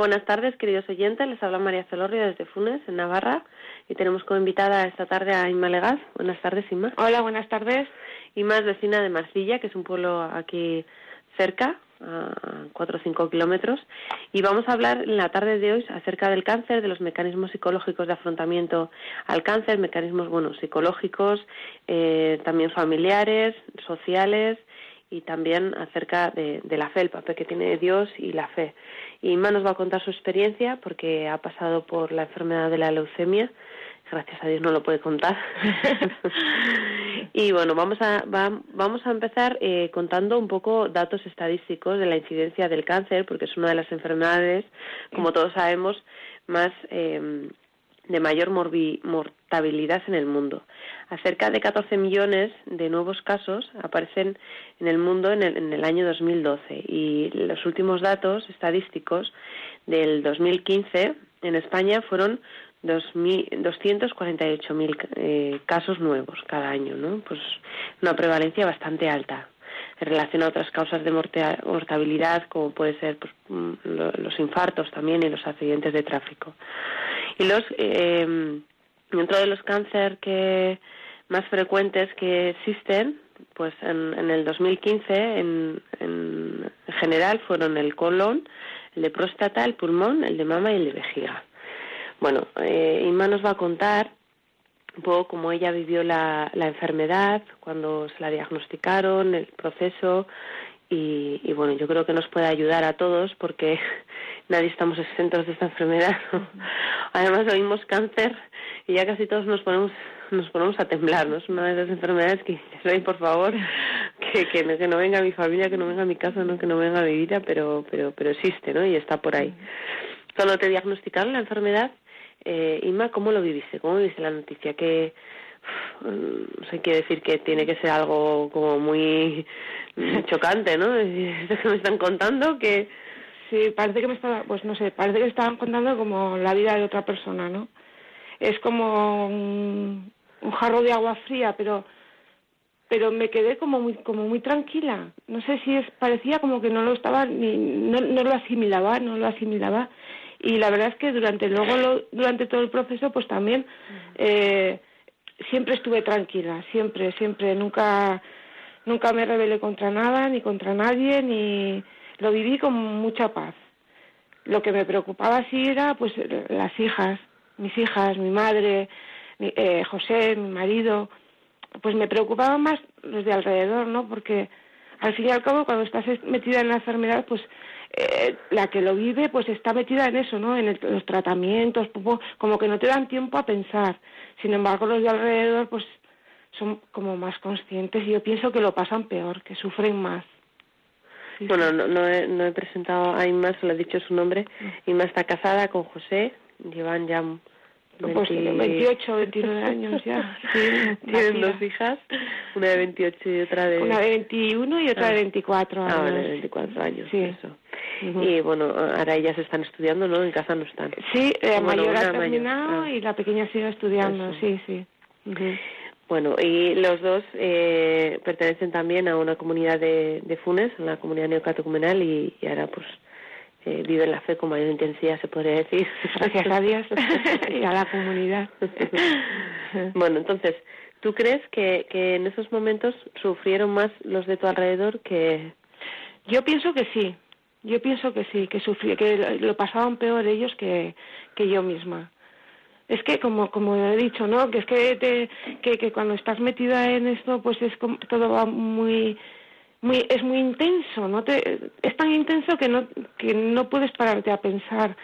Buenas tardes, queridos oyentes. Les habla María Celorrio desde Funes, en Navarra, y tenemos como invitada esta tarde a Inma Legaz. Buenas tardes, Inma. Hola, buenas tardes. Inma es vecina de Marcilla, que es un pueblo aquí cerca, a cuatro o cinco kilómetros, y vamos a hablar en la tarde de hoy acerca del cáncer, de los mecanismos psicológicos de afrontamiento al cáncer, mecanismos bueno psicológicos, eh, también familiares, sociales y también acerca de, de, la fe, el papel que tiene Dios y la fe. Y Inma nos va a contar su experiencia porque ha pasado por la enfermedad de la leucemia. Gracias a Dios no lo puede contar. y bueno, vamos a, va, vamos a empezar eh, contando un poco datos estadísticos de la incidencia del cáncer, porque es una de las enfermedades, como todos sabemos, más eh, de mayor morbi, mortabilidad en el mundo. A cerca de 14 millones de nuevos casos aparecen en el mundo en el, en el año 2012 y los últimos datos estadísticos del 2015 en España fueron 248.000 eh, casos nuevos cada año, ¿no? Pues una prevalencia bastante alta en relación a otras causas de mortabilidad como puede ser pues, los infartos también y los accidentes de tráfico. Y los eh, dentro de los cánceres que más frecuentes que existen, pues en, en el 2015 en, en, general fueron el colon, el de próstata, el pulmón, el de mama y el de vejiga. Bueno, eh, Inma nos va a contar un poco cómo ella vivió la, la enfermedad, cuando se la diagnosticaron, el proceso y, y, bueno, yo creo que nos puede ayudar a todos porque nadie estamos exentos de esta enfermedad. Además oímos cáncer y ya casi todos nos ponemos nos ponemos a temblar, ¿no? Es una de esas enfermedades que soy, por favor, que, que, no, que no venga mi familia, que no venga mi casa, no que no venga mi vida, pero pero pero existe, ¿no? Y está por ahí. Cuando te diagnosticaron la enfermedad, eh, Inma, ¿cómo lo viviste? ¿Cómo viviste la noticia? Que no sé, quiere decir que tiene que ser algo como muy chocante, ¿no? Esto que me están contando que... Sí, parece que me estaba, pues no sé, parece que estaban contando como la vida de otra persona, ¿no? Es como un jarro de agua fría, pero pero me quedé como muy como muy tranquila. No sé si es parecía como que no lo estaba ni no, no lo asimilaba, no lo asimilaba y la verdad es que durante luego lo, durante todo el proceso pues también eh, siempre estuve tranquila, siempre, siempre, nunca nunca me rebelé contra nada ni contra nadie ni lo viví con mucha paz. Lo que me preocupaba sí era pues las hijas, mis hijas, mi madre, eh, José, mi marido, pues me preocupaban más los de alrededor, ¿no? Porque al fin y al cabo cuando estás metida en la enfermedad, pues eh, la que lo vive, pues está metida en eso, ¿no? En, el, los tratamientos, como que no te dan tiempo a pensar. Sin embargo, los de alrededor, pues son como más conscientes y yo pienso que lo pasan peor, que sufren más. Sí, bueno, no, no, he, no he presentado a Inma, se lo he dicho su nombre. Inma está casada con José, llevan ya 20... pues 28, 29 años ya. Sí, Tienen dos hijas, una de 28 y otra de... Una de 21 y otra ah. de 24 años. Ah, vale, de 24 años, sí. eso. Uh -huh. Y bueno, ahora ellas están estudiando, ¿no? En casa no están. Sí, la Bueno, mayor una ha terminado. Ah. y la pequeña sigue estudiando, Eso. sí, sí. Uh -huh. Bueno, y los dos eh, pertenecen también a una comunidad de, de Funes, en la comunidad neocatecumenal, y, y ahora pues eh, viven la fe con mayor intensidad, se podría decir. Gracias a Dios y a la comunidad. bueno, entonces, ¿tú crees que, que en esos momentos sufrieron más los de tu alrededor que...? Yo pienso que sí, yo pienso que sí, que sufrí, que lo pasaban peor ellos que, que yo misma. es que como como he dicho no que es que te, que, que cuando estás metida en esto pues es como, todo va muy muy es muy intenso no te es tan intenso que no que no puedes pararte a pensar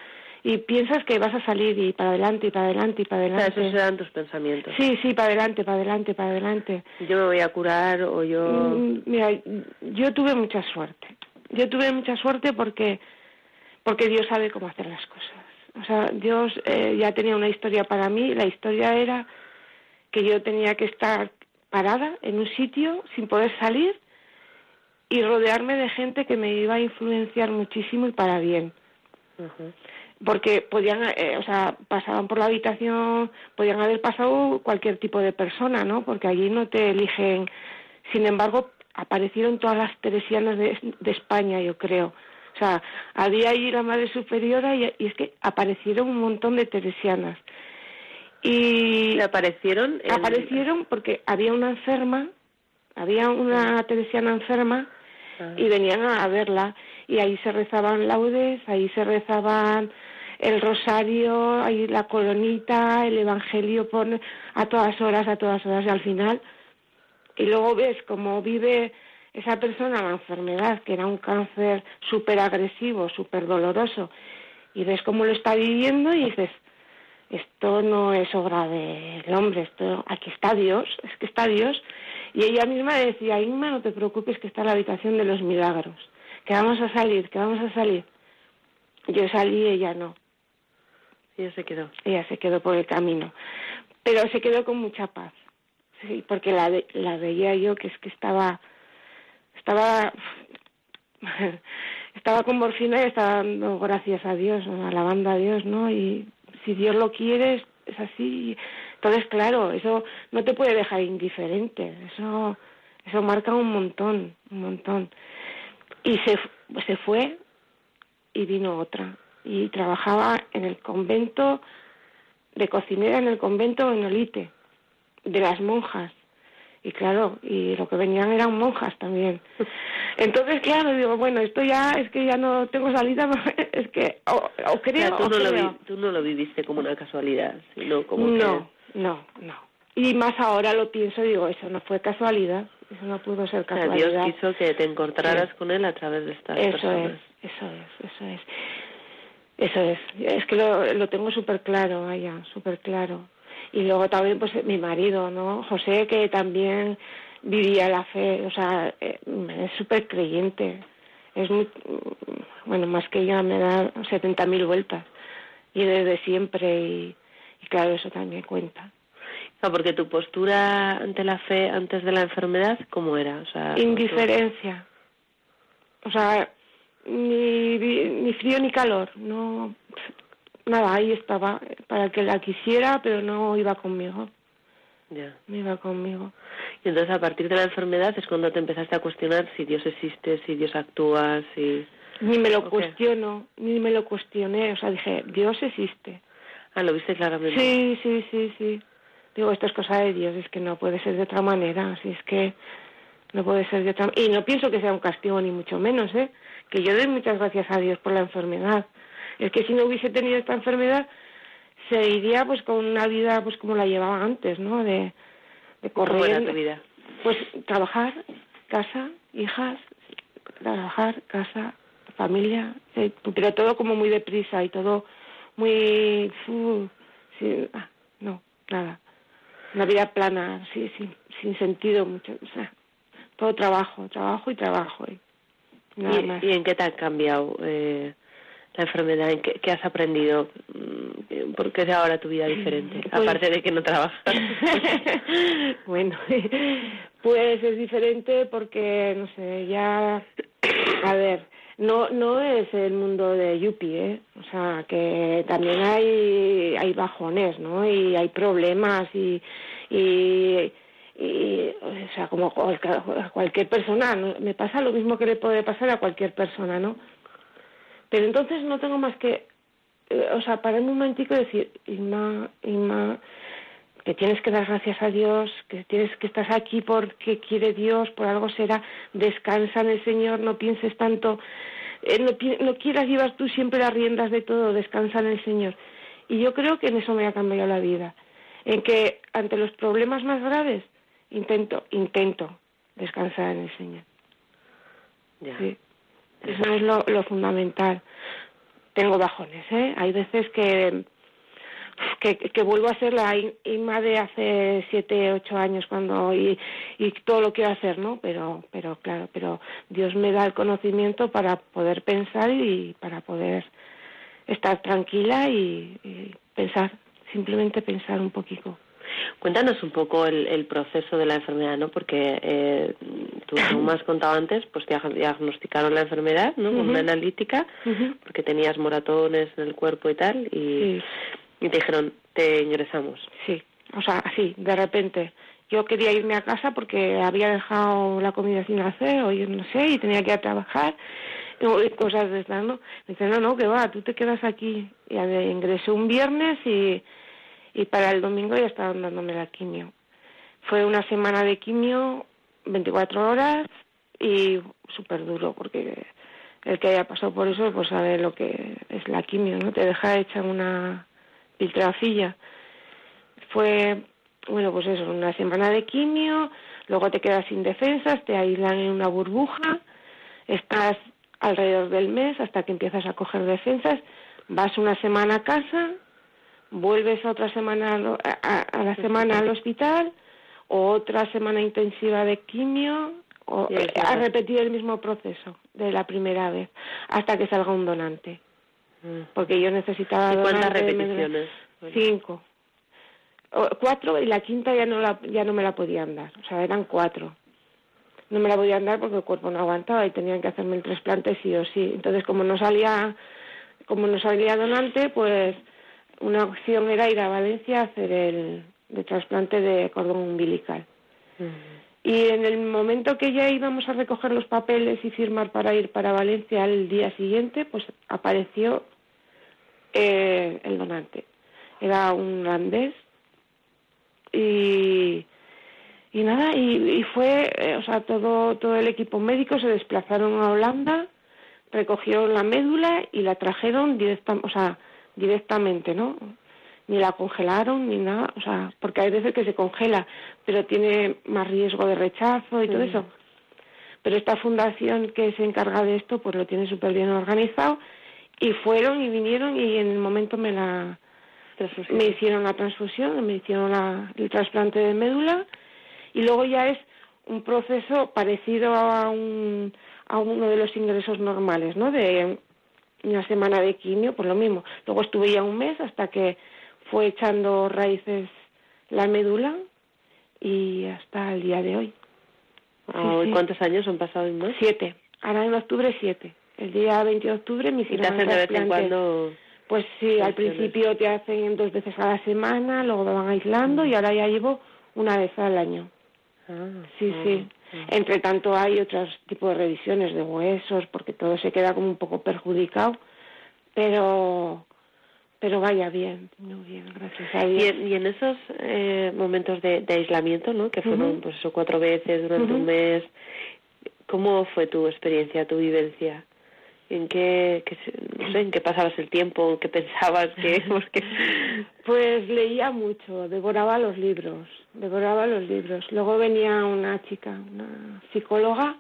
y piensas que vas a salir y para adelante y para adelante y para adelante. Esos eran tus pensamientos. Sí, sí, para adelante, para adelante, para adelante. Yo me voy a curar o yo... Mm, mira, yo tuve mucha suerte. Yo tuve mucha suerte porque porque Dios sabe cómo hacer las cosas. O sea, Dios eh, ya tenía una historia para mí. La historia era que yo tenía que estar parada en un sitio sin poder salir y rodearme de gente que me iba a influenciar muchísimo y para bien porque podían, eh, o sea, pasaban por la habitación, podían haber pasado cualquier tipo de persona, ¿no? Porque allí no te eligen. Sin embargo, aparecieron todas las teresianas de, España, yo creo. O sea, había allí la Madre Superiora y, es que aparecieron un montón de teresianas. Y aparecieron aparecieron porque había una enferma, había una teresiana enferma ah. y venían a verla y ahí se rezaban laudes, ahí se rezaban el rosario, ahí la colonita, el evangelio pone a todas horas, a todas horas y al final. Y luego ves cómo vive esa persona la enfermedad, que era un cáncer súper agresivo, súper doloroso, y ves cómo lo está viviendo y dices, esto no es obra del hombre, esto aquí está Dios, es que está Dios. Y ella misma decía, Inma, no te preocupes que está en la habitación de los milagros, que vamos a salir, que vamos a salir. Yo salí y ella no. Ella se quedó. Ella se quedó por el camino. Pero se quedó con mucha paz. Sí, porque la, la veía yo que es que estaba. Estaba. estaba con morfina y estaba dando gracias a Dios, alabando a Dios, ¿no? Y si Dios lo quiere, es así. Entonces, claro, eso no te puede dejar indiferente. Eso, eso marca un montón, un montón. Y se, se fue y vino otra y trabajaba en el convento de cocinera en el convento en Olite, de las monjas. Y claro, y lo que venían eran monjas también. Entonces, claro, digo, bueno, esto ya es que ya no tengo salida, es que o, creo tú, no Lo tú no lo viviste como una casualidad, sino como No, no, no. Y más ahora lo pienso, digo, eso no fue casualidad, eso no pudo ser casualidad. Dios quiso que te encontraras con él a través de estas eso personas. Es, eso es, eso es. Eso es, es que lo, lo tengo súper claro, vaya, súper claro. Y luego también, pues mi marido, ¿no? José, que también vivía la fe, o sea, eh, es súper creyente. Es muy, bueno, más que ella me da 70.000 vueltas. Y desde siempre, y, claro, eso también cuenta. No, porque tu postura ante la fe antes de la enfermedad, ¿cómo era? O sea, Indiferencia. O sea, ni, ni frío ni calor, no nada, ahí estaba para que la quisiera, pero no iba conmigo. Ya. No iba conmigo. Y entonces a partir de la enfermedad es cuando te empezaste a cuestionar si Dios existe, si Dios actúa, si... Ni me lo cuestiono, ni me lo cuestioné, o sea, dije, Dios existe. Ah, lo viste claramente. Sí, sí, sí, sí. Digo, esto es cosa de Dios, es que no puede ser de otra manera, así es que no puede ser de otra Y no pienso que sea un castigo, ni mucho menos, ¿eh? que yo doy muchas gracias a Dios por la enfermedad. Es que si no hubiese tenido esta enfermedad, se iría pues con una vida pues como la llevaba antes, ¿no? De, de correr. tu vida? Pues trabajar, casa, hijas, trabajar, casa, familia, eh, pero todo como muy deprisa y todo muy... Ah, no, nada. Una vida plana, sí, sin, sin sentido, mucho, o sea, todo trabajo, trabajo y trabajo. Y, ¿Y, en qué te ha cambiado eh, la enfermedad? ¿En qué, has aprendido? Mm, ¿Por qué es ahora tu vida diferente? Pues Aparte de que no trabajas. bueno, pues es diferente porque, no sé, ya... A ver, no no es el mundo de Yupi, ¿eh? O sea, que también hay, hay bajones, ¿no? Y hay problemas y... y y o sea como cualquier persona me pasa lo mismo que le puede pasar a cualquier persona no pero entonces no tengo más que eh, o sea parar un momentico y decir Inma Inma que tienes que dar gracias a Dios que tienes que estás aquí porque quiere Dios por algo será descansa en el Señor no pienses tanto eh, no, no quieras llevar tú siempre las riendas de todo descansa en el Señor Y yo creo que en eso me ha cambiado la vida. En que ante los problemas más graves intento, intento descansar en el Señor. Sí. Eso es lo, lo fundamental. Tengo bajones, ¿eh? Hay veces que que, que vuelvo a ser la Inma de hace siete, ocho años cuando y, y todo lo quiero hacer, ¿no? Pero, pero claro, pero Dios me da el conocimiento para poder pensar y para poder estar tranquila y, y pensar, simplemente pensar un poquito. Cuéntanos un poco el, el, proceso de la enfermedad, ¿no? Porque eh, tú, como has contado antes, pues te diagnosticaron la enfermedad, ¿no? Con una analítica, porque tenías moratones en el cuerpo y tal, y, y te dijeron, te ingresamos. Sí, o sea, así, de repente. Yo quería irme a casa porque había dejado la comida sin hacer, o yo no sé, y tenía que ir a trabajar, y cosas de estas, ¿no? Me dice, no, no, que va, tú te quedas aquí. Y ingresé un viernes y y para el domingo ya estaban dándome la quimio. Fue una semana de quimio, 24 horas y súper duro porque el que haya pasado por eso pues sabe lo que es la quimio, ¿no? Te deja hecha una filtrafilla. Fue, bueno, pues eso, una semana de quimio, luego te quedas sin defensas, te aíslan en una burbuja, estás alrededor del mes hasta que empiezas a coger defensas, vas una semana a casa vuelves otra semana a, la semana al hospital, o otra semana intensiva de quimio, o a repetir el mismo proceso de la primera vez, hasta que salga un donante. Mm. Porque yo necesitaba... ¿Y cuántas repeticiones? Cinco. cuatro y la quinta ya no, la, ya no me la podían dar, o sea, eran cuatro. No me la podían dar porque el cuerpo no aguantaba y tenían que hacerme el trasplante sí o sí. Entonces, como no salía, como no salía donante, pues una opción era ir a Valencia a hacer el, trasplante de cordón umbilical. Y en el momento que ya íbamos a recoger los papeles y firmar para ir para Valencia al día siguiente, pues apareció eh, el donante. Era un holandés y, y nada, y, fue, eh, o sea, todo, todo el equipo médico se desplazaron a Holanda, recogieron la médula y la trajeron directamente, o sea, directamente, ¿no? Ni la congelaron ni nada, o sea, porque hay veces que se congela, pero tiene más riesgo de rechazo y todo eso. Pero esta fundación que se encarga de esto, pues lo tiene súper bien organizado y fueron y vinieron y en el momento me la me hicieron la transfusión, me hicieron la, el trasplante de médula y luego ya es un proceso parecido a un a uno de los ingresos normales, ¿no? De una semana de quimio, pues lo mismo. Luego estuve ya un mes hasta que fue echando raíces la médula y hasta el día de hoy. Ah, ¿Cuántos años han pasado en Siete. Ahora en octubre siete. El día 20 de octubre me hicieron ¿Y te hacen de vez en cuando? Pues sí, al principio te hacen dos veces a la semana, luego me van aislando y ahora ya llevo una vez al año. Ah, sí, sí. Entre tanto hay otros tipos de revisiones de huesos porque todo se queda como un poco perjudicado, pero pero vaya bien, muy bien, gracias a Dios. Y en, esos eh, momentos de, aislamiento, ¿no? Que fueron pues eso cuatro veces durante un mes, ¿cómo fue tu experiencia, tu vivencia? ¿En qué, no sé, en qué pasabas el tiempo? ¿Qué pensabas? que Pues leía mucho, devoraba los libros, devoraba los libros. Luego venía una chica, una psicóloga,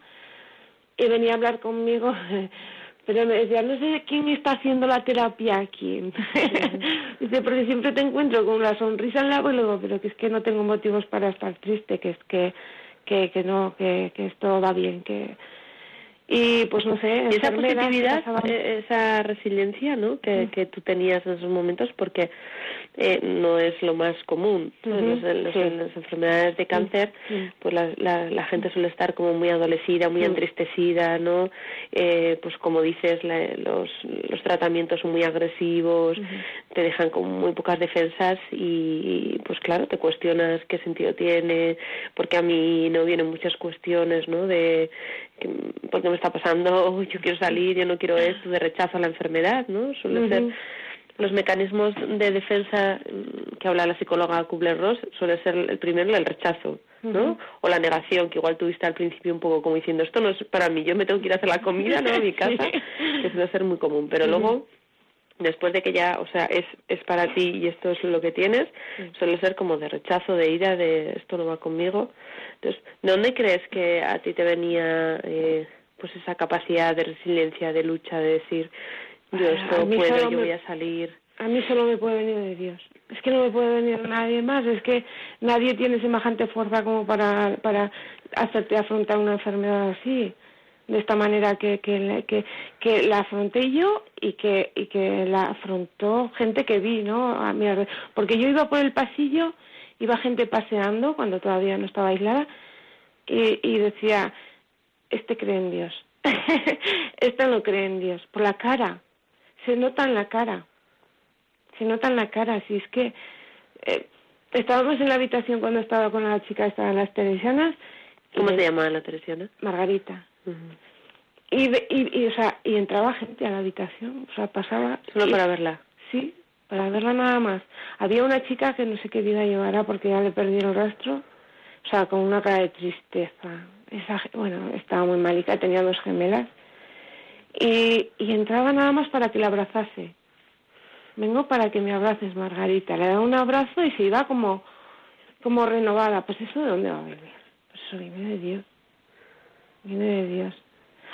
y venía a hablar conmigo, pero me decía, no sé quién está haciendo la terapia aquí. Dice, porque siempre te encuentro con una sonrisa en la boca, pero que es que no tengo motivos para estar triste, que es que, que, que no, que, que esto va bien, que y pues no sé esa positividad eh, esa resiliencia no que, que tú tenías en esos momentos porque eh, no es lo más común. En las enfermedades de cáncer pues la, la, gente suele estar como muy adolecida muy entristecida no eh, pues como dices los los tratamientos son muy agresivos te dejan con muy pocas defensas y, pues claro te cuestionas qué sentido tiene porque a mí no vienen muchas cuestiones no de porque me está pasando, yo quiero salir, yo no quiero esto, de rechazo a la enfermedad, ¿no? Suele ser los mecanismos de defensa mm, que habla la psicóloga Kubler-Ross suele ser el primero el rechazo, ¿no? O la negación, que igual tuviste al principio un poco como diciendo, esto no es para mí, yo me tengo que ir a hacer la comida, ¿no? A mi casa, que suele ser muy común. Pero luego después de que ya, o sea, es, es para ti y esto es lo que tienes, suele ser como de rechazo, de ira, de esto no va conmigo. Entonces, ¿de dónde crees que a ti te venía eh, pues esa capacidad de resiliencia, de lucha, de decir, yo esto puedo, yo voy a salir? A mí solo me puede venir de Dios. Es que no me puede venir nadie más. Es que nadie tiene semejante fuerza como para, para hacerte afrontar una enfermedad así de esta manera que, que, que, que, la afronté yo y que, y que la afrontó gente que vi, ¿no? A mi Porque yo iba por el pasillo, iba gente paseando cuando todavía no estaba aislada y, y decía, este cree en Dios, este no cree en Dios, por la cara, se nota en la cara, se nota en la cara, si es que eh, estábamos en la habitación cuando estaba con la chica, estaban las teresianas. ¿Cómo se llamaba la teresiana? Margarita y, y, o sea, y entraba gente a la habitación, o sea, pasaba... Solo para verla. Sí, para verla nada más. Había una chica que no sé qué vida llevara porque ya le perdí el rastro, o sea, con una cara de tristeza. Esa, bueno, estaba muy malita, tenía dos gemelas. Y, y entraba nada más para que la abrazase. Vengo para que me abraces, Margarita. Le da un abrazo y se iba como, como renovada. Pues eso de dónde va a venir. Pues eso viene de Dios viene de Dios.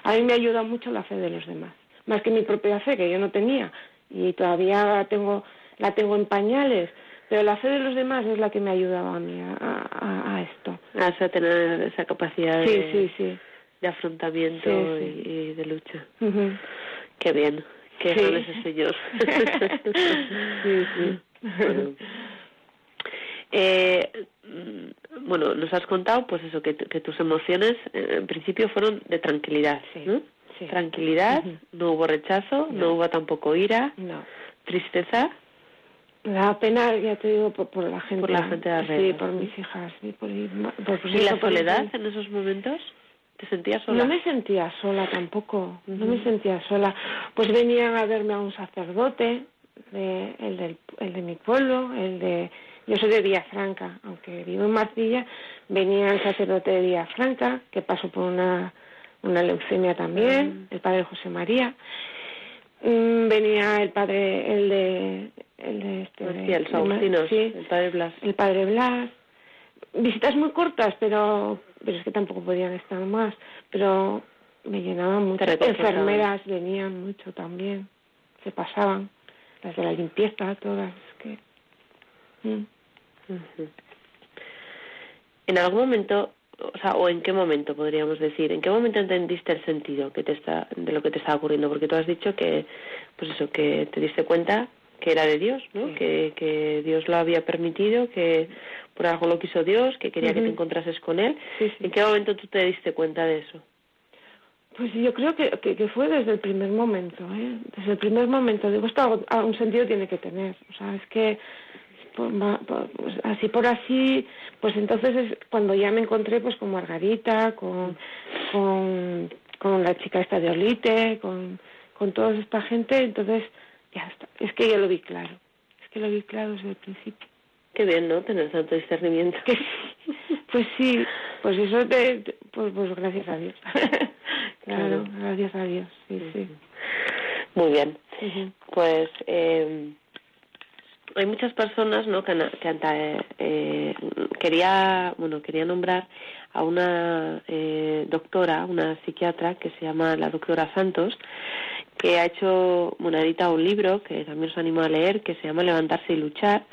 A mí me ayuda mucho la fe de los demás, más que mi propia fe que yo no tenía y todavía la tengo, la tengo en pañales, pero la fe de los demás es la que me ha ayudado a mí a, a, esto. A tener esa capacidad de, de afrontamiento y, de lucha. Qué bien, qué son ese señor. sí, sí. Eh, mm, bueno, nos has contado, pues eso, que, tus emociones eh, en principio fueron de tranquilidad, ¿no? Tranquilidad, no hubo rechazo, no. hubo tampoco ira, no. tristeza. La pena, ya te digo, por, la gente. Por la gente de alrededor. Sí, por mis hijas. Sí, por, ¿Y la soledad en esos momentos? ¿Te sentías sola? No me sentía sola tampoco, no me sentía sola. Pues venían a verme a un sacerdote, de, el, del, el de mi pueblo, el de yo soy de Villafranca, aunque vivo en Marcilla, venía el sacerdote de Villafranca, que pasó por una, una leucemia también, mm. el padre José María. Mm, venía el padre, el de... El de este, el sí, el padre Blas. El padre Blas. Visitas muy cortas, pero, pero es que tampoco podían estar más. Pero me llenaban mucho. Enfermeras venían mucho también, se pasaban. Las de la limpieza, todas. Mm. En algún momento, o sea, o en qué momento podríamos decir, en qué momento entendiste el sentido que te está, de lo que te estaba ocurriendo, porque tú has dicho que, pues eso, que te diste cuenta que era de Dios, ¿no? Que, que Dios lo había permitido, que por algo lo quiso Dios, que quería que te encontrases con Él. ¿En qué momento tú te diste cuenta de eso? Pues yo creo que, que, fue desde el primer momento, ¿eh? Desde el primer momento. Digo, esto un sentido tiene que tener. O sea, es que pues, así por así, pues entonces es cuando ya me encontré pues con Margarita, con, con, con la chica esta de Olite, con, con toda esta gente, entonces ya está. Es que ya lo vi claro, es que lo vi claro desde el principio. Qué bien, ¿no? Tener tanto discernimiento. pues sí, pues eso te, pues, pues gracias a Dios. claro, gracias a Dios, sí, sí. Muy bien. Pues eh, hay muchas personas no que, que eh, quería bueno quería nombrar a una eh, doctora una psiquiatra que se llama la doctora Santos que ha hecho bueno ha editado un libro que también os animo a leer que se llama levantarse y luchar.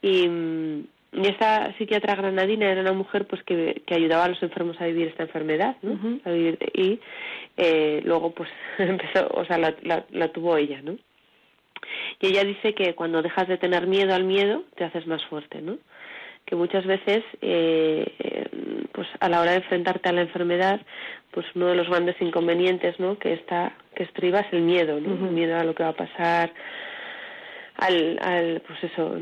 Y, y esta psiquiatra granadina era una mujer pues que, que ayudaba a los enfermos a vivir esta enfermedad ¿no? a vivir, y eh, luego pues empezó o sea la, la, la tuvo ella no y ella dice que cuando dejas de tener miedo al miedo, te haces más fuerte, ¿no? Que muchas veces, eh, eh, pues a la hora de enfrentarte a la enfermedad, pues uno de los grandes inconvenientes, ¿no? Que está, que estriba es el miedo, ¿no? El miedo a lo que va a pasar, al, al, pues eso,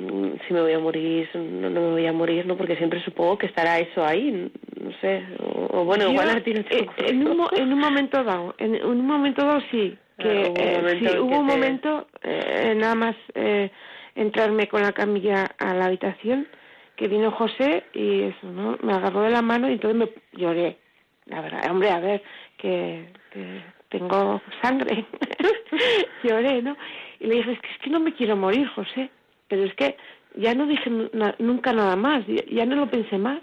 si me voy a morir, no, no me voy a morir, ¿no? Porque siempre supongo que estará eso ahí, no sé, o, bueno, igual a ti no te eh, en, un, en un momento dado, en un momento dado sí, que hubo un eh, momento, sí, hubo un momento eh, nada más eh, entrarme con la camilla a la habitación que vino José y eso no me agarró de la mano y entonces me lloré la verdad hombre a ver que, que tengo sangre lloré no Y le dije, es que, es que no me quiero morir, José. Pero es que ya no dije nunca nada más, ya, no lo pensé más.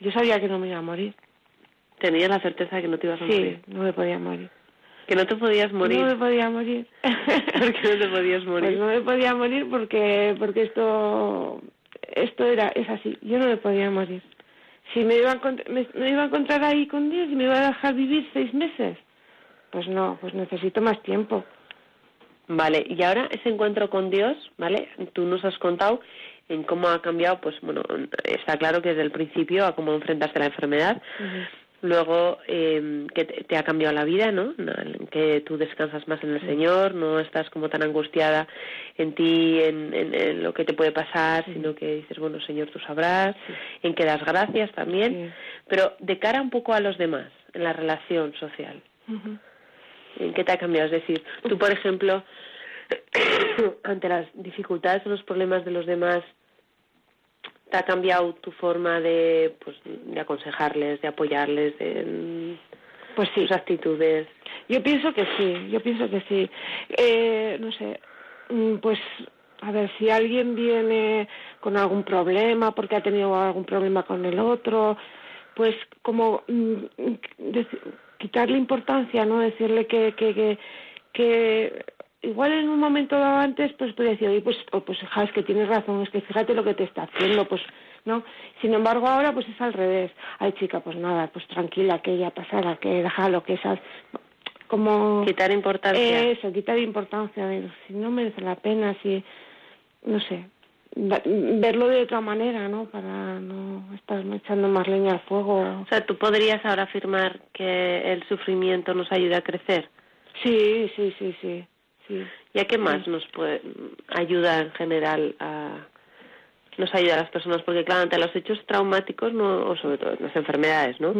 Yo sabía que no me iba a morir. Tenías la certeza de que no te ibas a morir. Sí, no me podía morir. Que no te podías morir. No me podía morir. ¿Por qué no te podías morir? Pues no me podía morir porque porque esto esto era es así. Yo no me podía morir. Si me iba a, me, me iba a encontrar ahí con Dios y me iba a dejar vivir seis meses, pues no, pues necesito más tiempo. Vale, y ahora ese encuentro con Dios, ¿vale? Tú nos has contado en cómo ha cambiado, pues bueno, está claro que desde el principio a cómo enfrentaste la enfermedad, luego eh, que te, ha cambiado la vida, ¿no? Que tú descansas más en el Señor, no estás como tan angustiada en ti, en, lo que te puede pasar, sino que dices, bueno, Señor, tú sabrás, en que das gracias también, pero de cara un poco a los demás, en la relación social. ¿En qué te ha cambiado? Es decir, tú, por ejemplo, ante las dificultades o los problemas de los demás, ¿te ha cambiado tu forma de, pues, de aconsejarles, de apoyarles, de pues sí. tus actitudes? Yo pienso que sí, yo pienso que sí. Eh, no sé, mm, pues a ver, si alguien viene con algún problema, porque ha tenido algún problema con el otro, pues como mm, quitarle importancia, ¿no? Decirle que, que, que, que igual en un momento dado antes pues podría decir oye pues oh, pues es que tienes razón es que fíjate lo que te está haciendo pues no sin embargo ahora pues es al revés ay chica pues nada pues tranquila que ya pasará que déjalo que esas como quitar importancia eso quitar importancia si no merece la pena si no sé verlo de otra manera, ¿no? Para no estar echando más leña al fuego. O sea, ¿tú podrías ahora afirmar que el sufrimiento nos ayuda a crecer? Sí, sí, sí, sí. Sí. ¿Y a qué más nos puede ayuda en general a nos ayuda a las personas? Porque claro, ante los hechos traumáticos, no, o sobre todo las enfermedades, ¿no?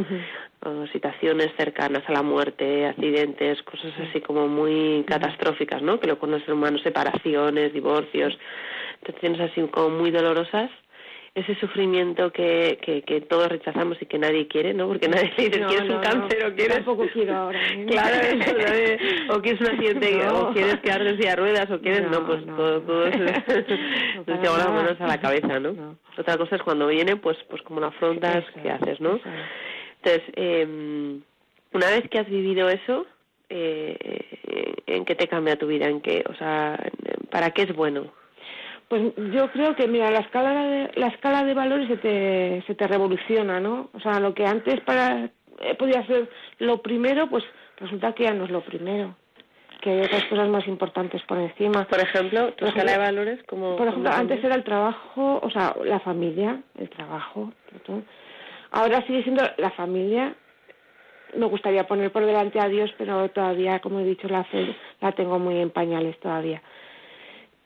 o situaciones cercanas a la muerte, accidentes, cosas así como muy catastróficas, ¿no? Que lo conocen humanos, separaciones, divorcios situaciones así como muy dolorosas, ese sufrimiento que, que, que, todos rechazamos y que nadie quiere, ¿no? Porque nadie dice, ¿quieres un cáncer o quieres...? Tampoco quiero ahora. ¿eh? claro, eso, o quieres un accidente, o quieres quedarte en silla ruedas, o quieres... No, pues todo, todo eso... Nos lleva las manos a la cabeza, ¿no? Otra cosa es cuando viene, pues pues como lo afrontas, ¿qué haces, no? Entonces, eh, una vez que has vivido eso, eh, ¿en qué te cambia tu vida? ¿En qué, o sea, para qué es bueno? Pues yo creo que, mira, la escala de, la escala de valores se te, se te revoluciona, ¿no? O sea, lo que antes para eh, podía ser lo primero, pues resulta que ya no es lo primero. Que hay otras cosas más importantes por encima. Por ejemplo, tu escala de valores como... Por ejemplo, antes era el trabajo, o sea, la familia, el trabajo. Ahora sigue siendo la familia. Me gustaría poner por delante a Dios, pero todavía, como he dicho, la fe la tengo muy en pañales todavía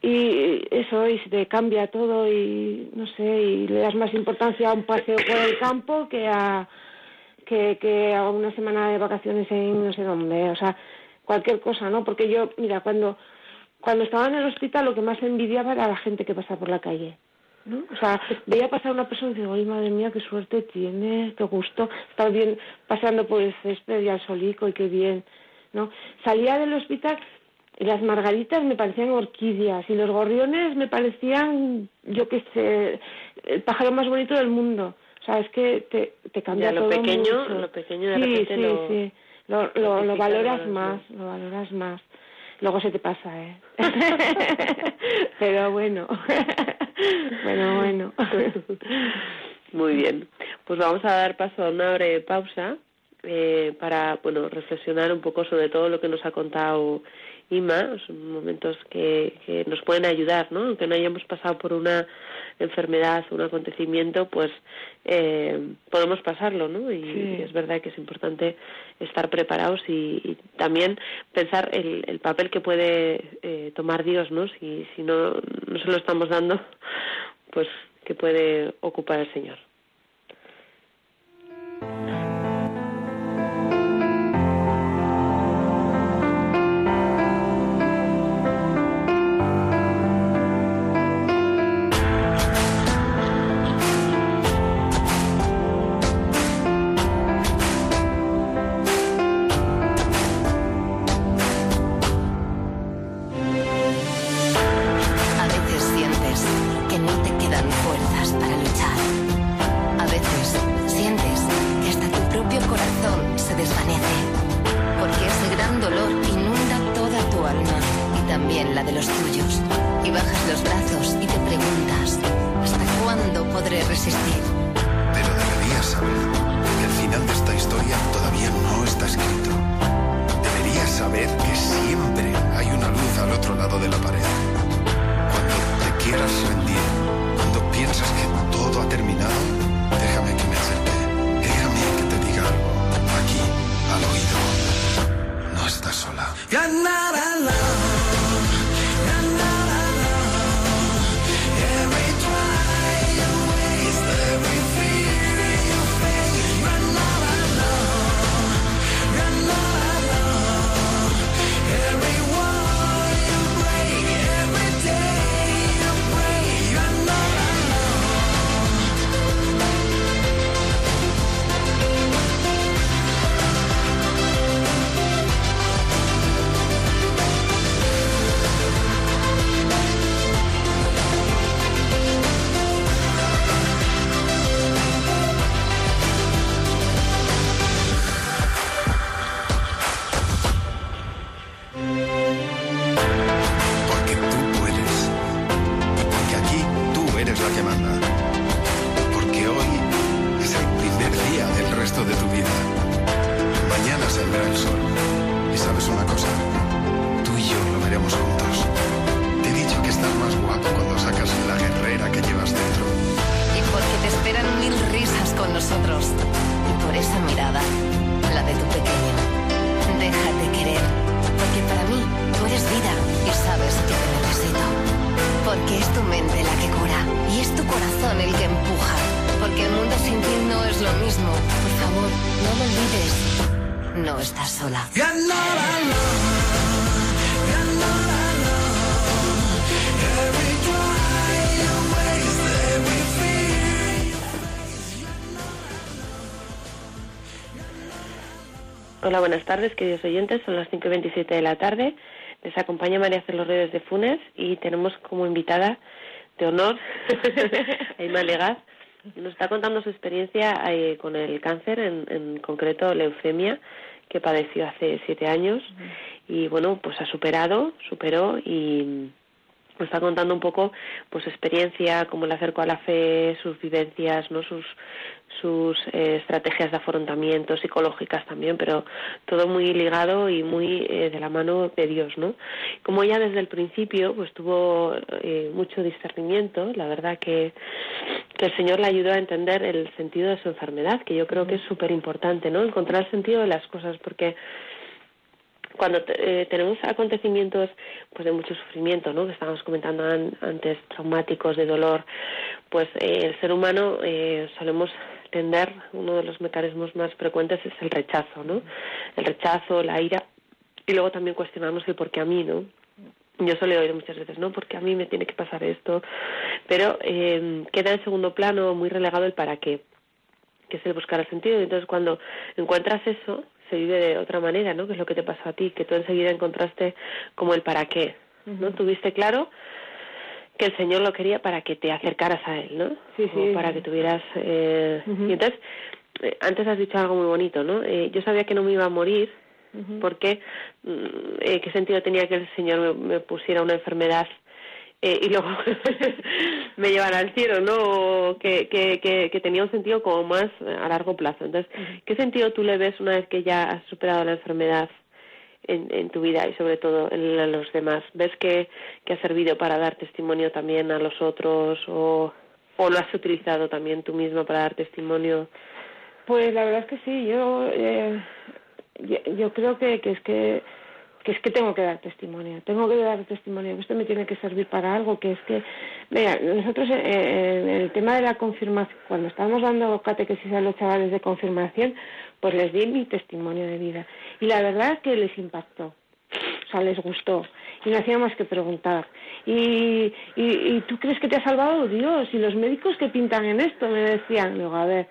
y eso y se te cambia todo y no sé y le das más importancia a un paseo por el campo que a que, a una semana de vacaciones en no sé dónde o sea cualquier cosa no porque yo mira cuando cuando estaba en el hospital lo que más envidiaba era la gente que pasaba por la calle ¿no? O sea, veía pasar una persona y digo, ay madre mía, qué suerte tiene, qué gusto, estar bien pasando por el césped y al solico y qué bien, ¿no? Salía del hospital las margaritas me parecían orquídeas y los gorriones me parecían, yo qué sé, el pájaro más bonito del mundo. O sea, es que te, te cambia lo pequeño, Lo pequeño de sí, repente sí, lo... sí. Lo, lo, lo valoras más, lo valoras más. Luego se te pasa, ¿eh? Pero bueno, bueno, bueno. Muy bien. Pues vamos a dar paso a una breve pausa eh, para, bueno, reflexionar un poco sobre todo lo que nos ha contado más son momentos que, que nos pueden ayudar, ¿no? Aunque no hayamos pasado por una enfermedad o un acontecimiento, pues eh, podemos pasarlo, ¿no? Y, es verdad que es importante estar preparados y, también pensar el, el, papel que puede eh, tomar Dios, ¿no? Si, si no, no se lo estamos dando, pues que puede ocupar el Señor. de los tuyos y bajas los brazos y te preguntas, ¿hasta cuándo podré resistir? Y por esa mirada, la de tu pequeño. Déjate querer. Porque para mí, tú eres vida y sabes que te necesito. Porque es tu mente la que cura y es tu corazón el que empuja. Porque el mundo sin ti no es lo mismo. Por favor, no lo olvides. No estás sola. Hola, buenas tardes, queridos oyentes. Son las 5 y 27 de la tarde. Les acompaña María Celos Reyes de Funes y tenemos como invitada de honor a Ima Legaz. Nos está contando su experiencia eh, con el cáncer, en, en concreto leucemia, que padeció hace siete años. Y bueno, pues ha superado, superó y nos está contando un poco pues su experiencia, cómo le acercó a la fe, sus vivencias, no sus sus eh, estrategias de afrontamiento psicológicas también, pero todo muy ligado y muy eh, de la mano de Dios, ¿no? Como ella desde el principio pues tuvo eh, mucho discernimiento, la verdad que que el Señor le ayudó a entender el sentido de su enfermedad, que yo creo que es súper importante, ¿no? Encontrar el sentido de las cosas, porque cuando eh, tenemos acontecimientos pues de mucho sufrimiento, ¿no? Que estábamos comentando an- antes, traumáticos, de dolor, pues eh, el ser humano eh, solemos tender, uno de los mecanismos más frecuentes es el rechazo, ¿no? El rechazo, la ira, y luego también cuestionamos el por qué a mí, ¿no? Yo suelo oír muchas veces, ¿no? Porque a mí me tiene que pasar esto, pero eh, queda en segundo plano muy relegado el para qué que es el buscar el sentido. Y entonces, cuando encuentras eso, se vive de otra manera, ¿no? Que es lo que te pasó a ti, que tú enseguida encontraste como el para qué, ¿no? Tuviste claro que el Señor lo quería para que te acercaras a Él, ¿no? Sí, sí. para que tuvieras... Eh... Y entonces, eh, antes has dicho algo muy bonito, ¿no? Eh, yo sabía que no me iba a morir, Ujú. porque mm, eh, qué sentido tenía que el Señor me, me pusiera una enfermedad eh, y luego me llevara al cielo, ¿no? O que, que, que, que tenía un sentido como más a largo plazo. Entonces, ¿qué sentido tú le ves una vez que ya has superado la enfermedad en, en tu vida y sobre todo en los demás? ¿Ves que, que ha servido para dar testimonio también a los otros o, o lo has utilizado también tú mismo para dar testimonio? Pues la verdad es que sí, yo eh, yo, yo creo que, que es que que es que tengo que dar testimonio, tengo que dar testimonio, esto me tiene que servir para algo, que es que, mira, nosotros eh, en el tema de la confirmación, cuando estábamos dando catequesis a los chavales de confirmación, pues les di mi testimonio de vida. Y la verdad es que les impactó, o sea, les gustó. Y no hacía más que preguntar. Y, y, y tú crees que te ha salvado Dios? Y los médicos que pintan en esto me decían, luego, a ver,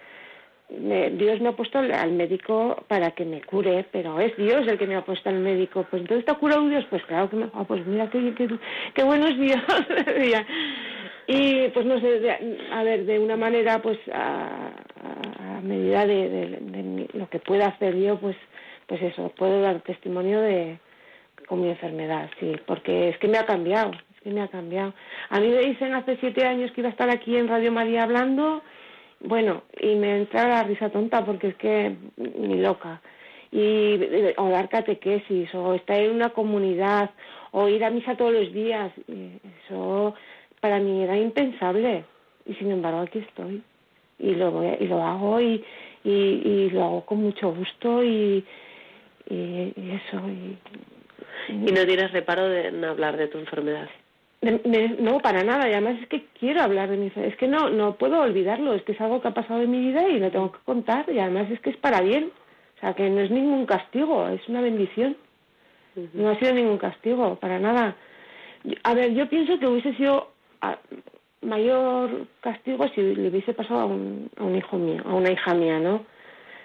Dios me ha puesto al- médico para que me cure, pero es Dios el que me ha puesto al médico. Pues entonces te ha curado Dios, pues claro que me, ah, pues mira qué, qué, qué bueno es Dios. y pues no sé, de- a ver, de una manera, pues a, a- medida de, de- lo que pueda hacer yo, pues, pues eso, puedo dar testimonio de con mi enfermedad, sí, porque es que me ha cambiado, es que me ha cambiado. A mí me dicen hace siete años que iba a estar aquí en Radio María hablando, bueno, y me entra la risa tonta porque es que ni loca. Y o dar catequesis, o estar en una comunidad, o ir a misa todos los días, eso para mí era impensable. Y sin embargo aquí estoy. Y lo, y lo hago y, y, y lo hago con mucho gusto y, y, eso. Y, y no tienes reparo de en hablar de tu enfermedad. No, para nada. Y además es que quiero hablar de mi. Es que no, no puedo olvidarlo. Es que es algo que ha pasado en mi vida y lo tengo que contar. Y además es que es para bien. O sea, que no es ningún castigo, es una bendición. No ha sido ningún castigo, para nada. A ver, yo pienso que hubiese sido mayor castigo si le hubiese pasado a un, a un hijo mío, a una hija mía, ¿no?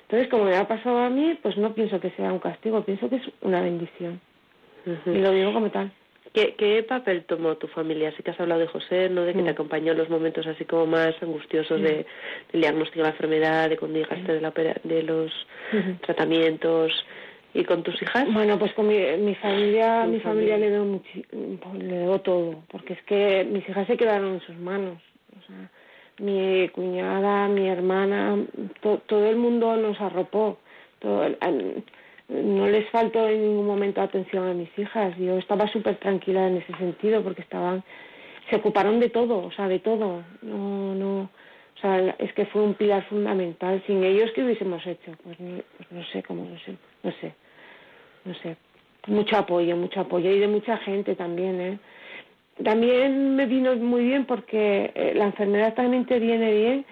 Entonces, como me ha pasado a mí, pues no pienso que sea un castigo, pienso que es una bendición. Y lo digo como tal. ¿Qué, ¿Qué, papel tomó tu familia? Sí que has hablado de José, ¿no? De que te acompañó en los momentos así como más angustiosos de, del diagnóstico de la enfermedad, de cuando llegaste de, la, de los tratamientos. ¿Y con tus hijas? Bueno, pues con mi, mi familia, mi familia, le debo le debo todo, porque es que mis hijas se quedaron en sus manos. O sea, mi cuñada, mi hermana, todo el mundo nos arropó. Todo, no les faltó en ningún momento atención a mis hijas. Yo estaba súper tranquila en ese sentido porque estaban, se ocuparon de todo, o sea, de todo. No, no, o sea, es que fue un pilar fundamental. Sin ellos, ¿qué hubiésemos hecho? Pues no, pues no sé cómo, no sé, no sé, no sé. Mucho apoyo, mucho apoyo y de mucha gente también, ¿eh? También me vino muy bien porque eh, la enfermedad también te viene bien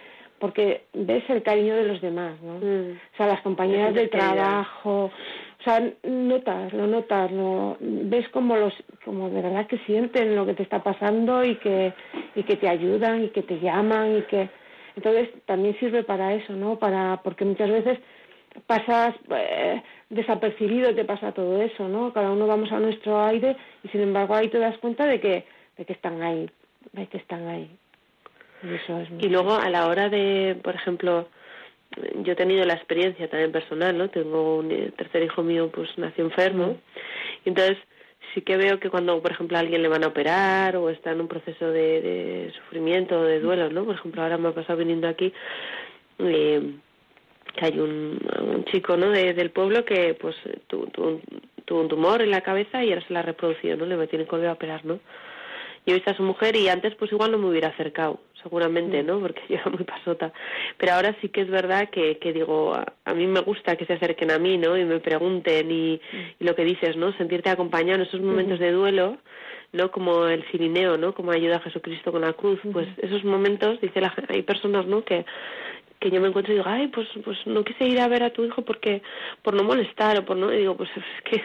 porque ves el cariño de los demás, ¿no? Mm. O sea, las compañeras de trabajo, o sea, notas, lo notas, lo, ves como los, como de verdad que sienten lo que te está pasando y que, y que te ayudan y que te llaman y que, entonces también sirve para eso, ¿no? Para, porque muchas veces pasas eh, desapercibido, te pasa todo eso, ¿no? Cada uno vamos a nuestro aire y sin embargo ahí te das cuenta de que, de que están ahí, de que están ahí. Y, luego a la hora de, por ejemplo, yo he tenido la experiencia también personal, ¿no? Tengo un eh, tercer hijo mío, pues nació enfermo. Y entonces sí que veo que cuando, por ejemplo, a alguien le van a operar o está en un proceso de, de sufrimiento o de duelo, ¿no? Por ejemplo, ahora me ha pasado viniendo aquí eh, que hay un, un chico, ¿no? De, del pueblo que, pues, tuvo, tuvo, un tumor en la cabeza y ahora se la ha reproducido, ¿no? Le tiene que volver a operar, ¿no? yo he visto a su mujer y antes pues igual no me hubiera acercado, seguramente, ¿no? Porque yo era muy pasota. Pero ahora sí que es verdad que, que digo, a, mí me gusta que se acerquen a mí, ¿no? Y me pregunten y, lo que dices, ¿no? Sentirte acompañado en esos momentos de duelo, ¿no? Como el cirineo, ¿no? Como ayuda a Jesucristo con la cruz. Pues esos momentos, dice la hay personas, ¿no? Que, que yo me encuentro y digo, ay, pues, pues no quise ir a ver a tu hijo porque por no molestar o por no, y digo, pues es que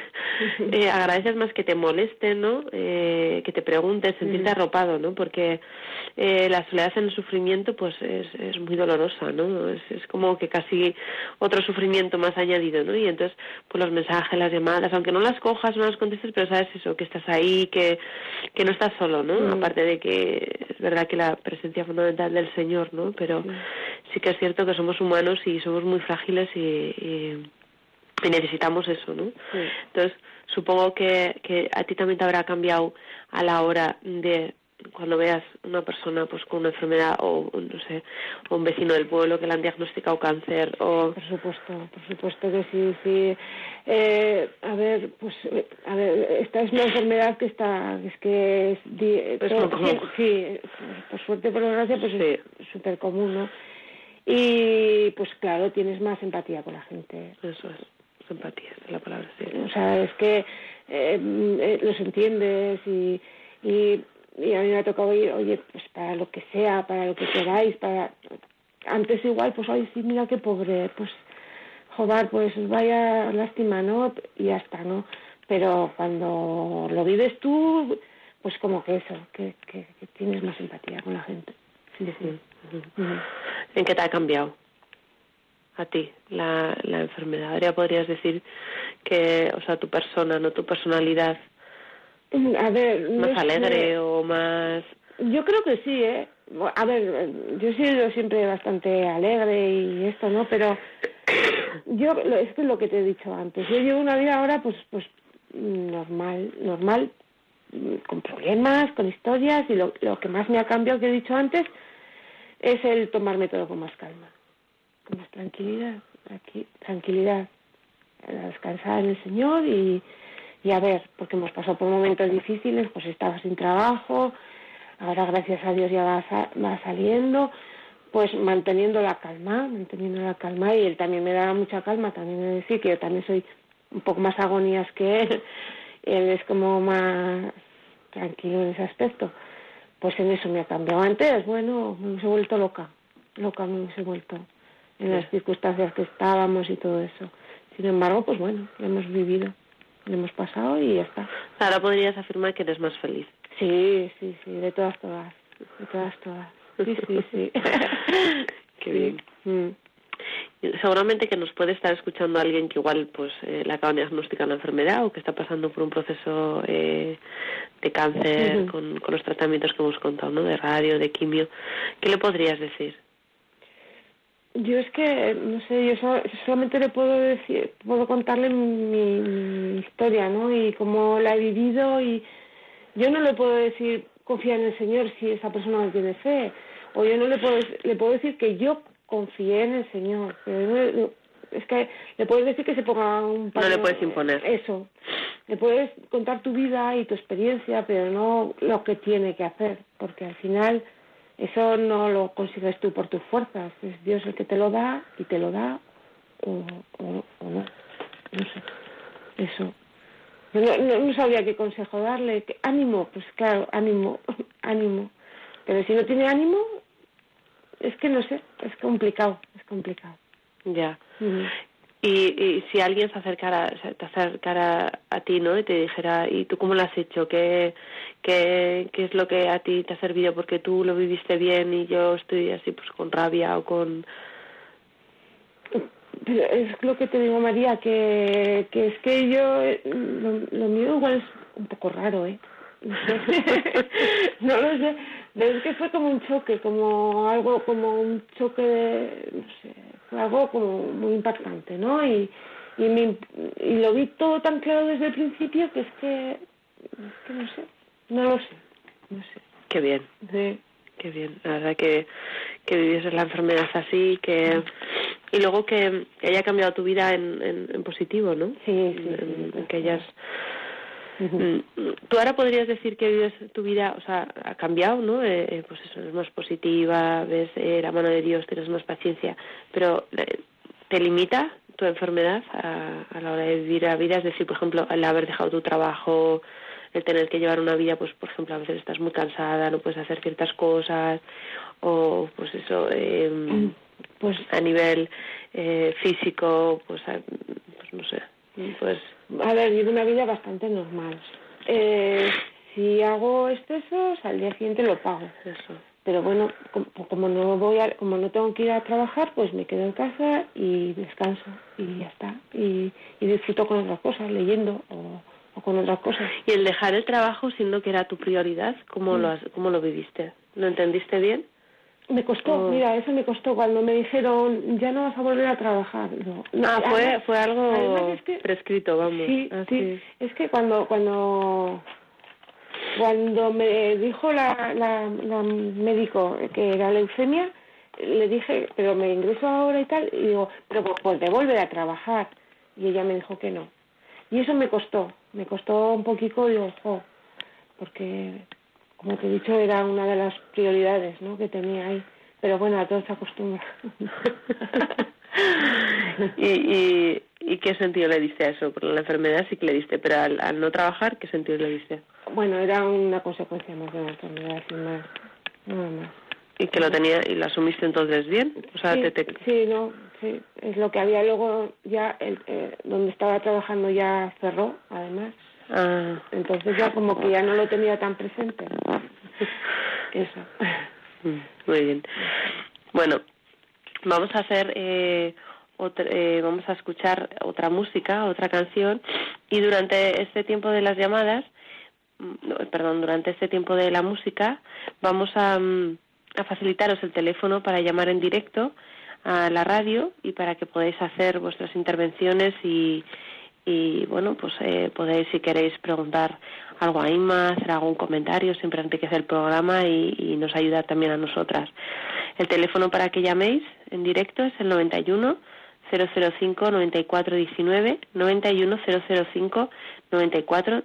eh, agradeces más que te molesten, ¿no? Eh, que te pregunten, sentirte arropado, ¿no? Porque eh, la soledad en el sufrimiento, pues es, es muy dolorosa, ¿no? Es, es como que casi otro sufrimiento más añadido, ¿no? Y entonces, pues los mensajes, las llamadas, aunque no las cojas, no las contestes, pero sabes eso, que estás ahí, que, que no estás solo, ¿no? Aparte de que es verdad que la presencia fundamental del Señor, ¿no? Pero sí que es cierto que somos humanos y somos muy frágiles y, y, necesitamos eso, ¿no? Entonces, supongo que, que a ti también te habrá cambiado a la hora de cuando veas una persona pues con una enfermedad o no sé o un vecino del pueblo que le han diagnosticado cáncer o por supuesto por supuesto que sí sí. Eh, a ver pues a ver esta es una enfermedad que está es que es, sí, por suerte por desgracia pues es súper común no y pues claro, tienes más empatía con la gente. Eso es, empatía, es la palabra. Sí. O sea, es que eh, eh, los entiendes y, y, a mí me ha tocado ir, oye, pues para lo que sea, para lo que queráis, para... Antes igual, pues, oye, sí, mira qué pobre, pues, joder, pues vaya lástima, ¿no? Y ya está, ¿no? Pero cuando lo vives tú, pues como que eso, que, que, que tienes más empatía con la gente. Sí, sí. ¿En qué te ha cambiado a ti la, la enfermedad? ¿Ya podrías decir que, o sea, tu persona, no tu personalidad, a ver, más alegre o más... Yo creo que sí, ¿eh? A ver, yo he sido siempre bastante alegre y esto, ¿no? Pero yo, es lo que te he dicho antes. Yo llevo una vida ahora, pues, pues normal, normal, con problemas, con historias, y lo, lo que más me ha cambiado, que he dicho antes, es el tomarme todo con más calma, con más tranquilidad, aquí, tranquilidad, a descansar en el Señor y, y a ver, porque hemos pasado por momentos difíciles, pues estaba sin trabajo, ahora gracias a Dios ya va, sa- va saliendo, pues manteniendo la calma, manteniendo la calma y él también me da mucha calma, también he de decir que yo también soy un poco más agonías que él, él es como más tranquilo en ese aspecto. Pues en eso me ha cambiado. Antes, bueno, me hubiese vuelto loca, loca me hubiese vuelto en las circunstancias que estábamos y todo eso. Sin embargo, pues bueno, lo hemos vivido, lo hemos pasado y ya está. Ahora podrías afirmar que eres más feliz. Sí, sí, sí, de todas, todas, de todas, todas. Sí, sí, sí. Qué bien. Mm. Seguramente que nos puede estar escuchando alguien que igual pues eh, le acaban de diagnosticar una enfermedad o que está pasando por un proceso eh, de cáncer con, con los tratamientos que hemos contado, ¿no? De radio, de quimio. ¿Qué le podrías decir? Yo es que, no sé, yo so- solamente le puedo decir, puedo contarle mi, mi historia, ¿no? Y cómo la he vivido y yo no le puedo decir confía en el Señor si esa persona no tiene fe. O yo no le puedo, le puedo decir que yo confié en el Señor. Es que le puedes decir que se ponga un No le paño- puedes imponer. Eso. Le puedes contar tu vida y tu experiencia, pero no lo que tiene que hacer, porque al final eso no lo consigues tú por tus fuerzas, es Dios el que te lo da y te lo da o, o- o no. No sé. Eso. No, no, no sabría qué consejo darle. ¿Qué- Ánimo, pues claro, ánimo, ánimo. Pero si no tiene ánimo, es que no sé, es complicado, es complicado. Ya. Y, y si alguien se acercara, se te acercara a ti, ¿no? Y te dijera, ¿y tú cómo lo has hecho? ¿Qué, qué, ¿Qué es lo que a ti te ha servido porque tú lo viviste bien y yo estoy así pues con rabia o con... Pero es lo que te digo, María, que, que es que yo, eh, lo, lo mío igual es un poco raro, ¿eh? No sé, no lo sé, es que fue como un choque, como algo, como un choque de, no sé, fue algo como muy impactante, ¿no? Y, y, me- y lo vi todo tan claro desde el principio que es que, es que no sé, no lo sé, no sé. Qué bien, Sí. qué bien. La verdad que, que vivieses la enfermedad así, que... Y luego que, que haya cambiado tu vida en, en, en positivo, ¿no? Sí, sí, En- sí. en que hayas... Ujú. Mm, Tú ahora podrías decir que vives tu vida, o sea, ha cambiado, ¿no? Eh, eh, pues eso, es más positiva, ves eh, la mano de Dios, tienes más paciencia, pero eh, ¿te limita tu enfermedad a, a la hora de vivir la vida? Es decir, por ejemplo, el haber dejado tu trabajo, el tener que llevar una vida, pues por ejemplo, a veces estás muy cansada, no puedes hacer ciertas cosas, o pues eso, eh, Pues a nivel eh, físico, pues, a- pues no sé, pues A ver, vivo una vida bastante normal. Eh, si hago excesos, al día siguiente lo pago. eso. Pero bueno, como, como no voy a, como no tengo que ir a trabajar, pues me quedo en casa y descanso y ya está. Y, y disfruto con otras cosas, leyendo o, o con otras cosas. Y el dejar el trabajo siendo que era tu prioridad, ¿cómo, Mm. lo, has- cómo lo viviste? ¿Lo entendiste bien? Me costó, Oh. mira, eso me costó cuando me dijeron ya no vas a volver a trabajar. No, no, ah, fue, además- fue algo además es que- prescrito, vamos. Sí, Ah, sí. Es que cuando cuando cuando me dijo la, la, la médico que era leucemia, le dije, pero me ingreso ahora y tal, y digo, pero pues, pues de volver a trabajar. Y ella me dijo que no. Y eso me costó, me costó un poquito, digo, jo, porque, como te he dicho, era una de las prioridades ¿no? que tenía ahí. Pero bueno, a todos se acostumbra. ¿Y, y, ¿Y qué sentido le diste a eso? Por la enfermedad sí que le diste, pero al, al no trabajar, ¿qué sentido le diste? Bueno, era una consecuencia más de la enfermedad, sin más, nada más. ¿Y que lo tenía y lo asumiste entonces bien? O sea, sí, te, te- sí, no, sí, es lo que había luego ya, el, eh, donde estaba trabajando ya cerró, además, Ah, entonces ya como que ya no lo tenía tan presente. Eso. mm, muy bien. Bueno, vamos a hacer eh, otra- eh, vamos a escuchar otra música, otra canción y durante este tiempo de las llamadas, mm, perdón, durante este tiempo de la música vamos a, mm, a facilitaros el teléfono para llamar en directo a la radio y para que podáis hacer vuestras intervenciones y, y bueno, pues eh, podéis si queréis preguntar algo a Inma, hacer algún comentario, siempre enriquece el programa y, y nos ayuda también a nosotras. El teléfono para que llaméis en directo es el 91 005 94 19 91 005 94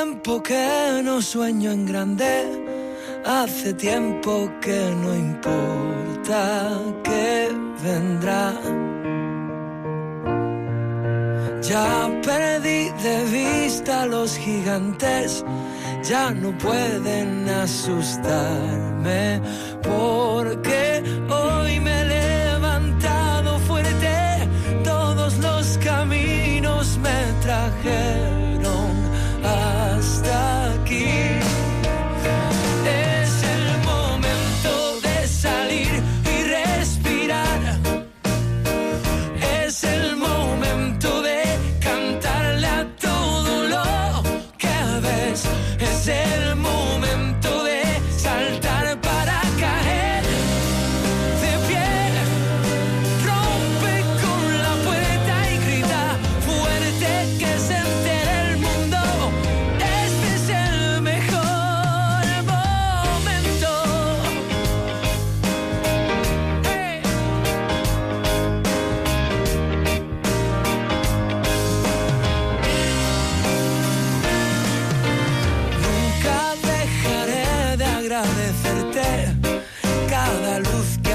tiempo que no sueño en grande, hace tiempo que no importa qué vendrá. Ya perdí de vista los gigantes, ya no pueden asustarme, porque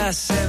myself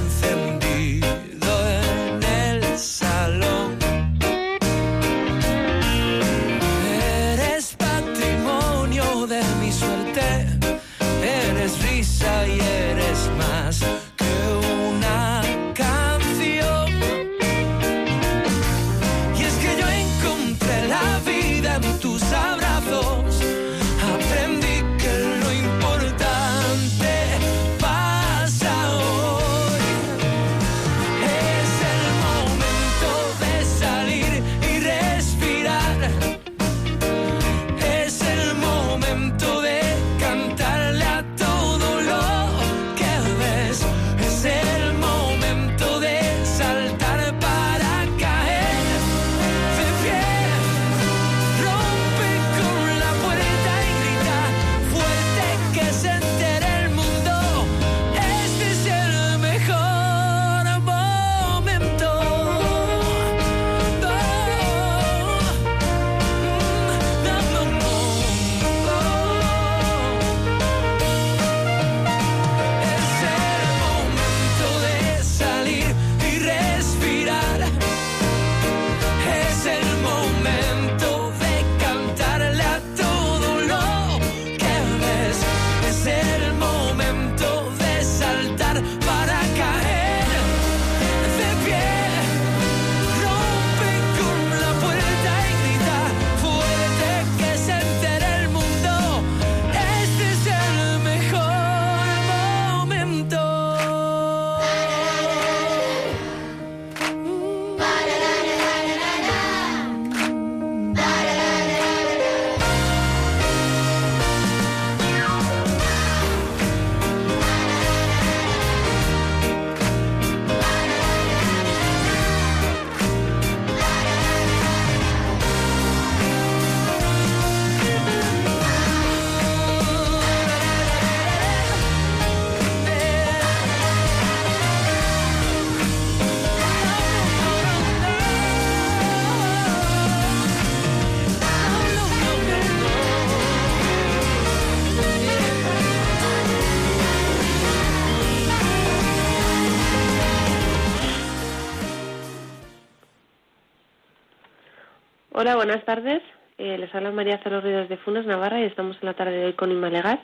Hola, buenas tardes. Eh, les habla María Celos Ríos de Funes, Navarra, y estamos en la tarde de hoy con Inma Legas.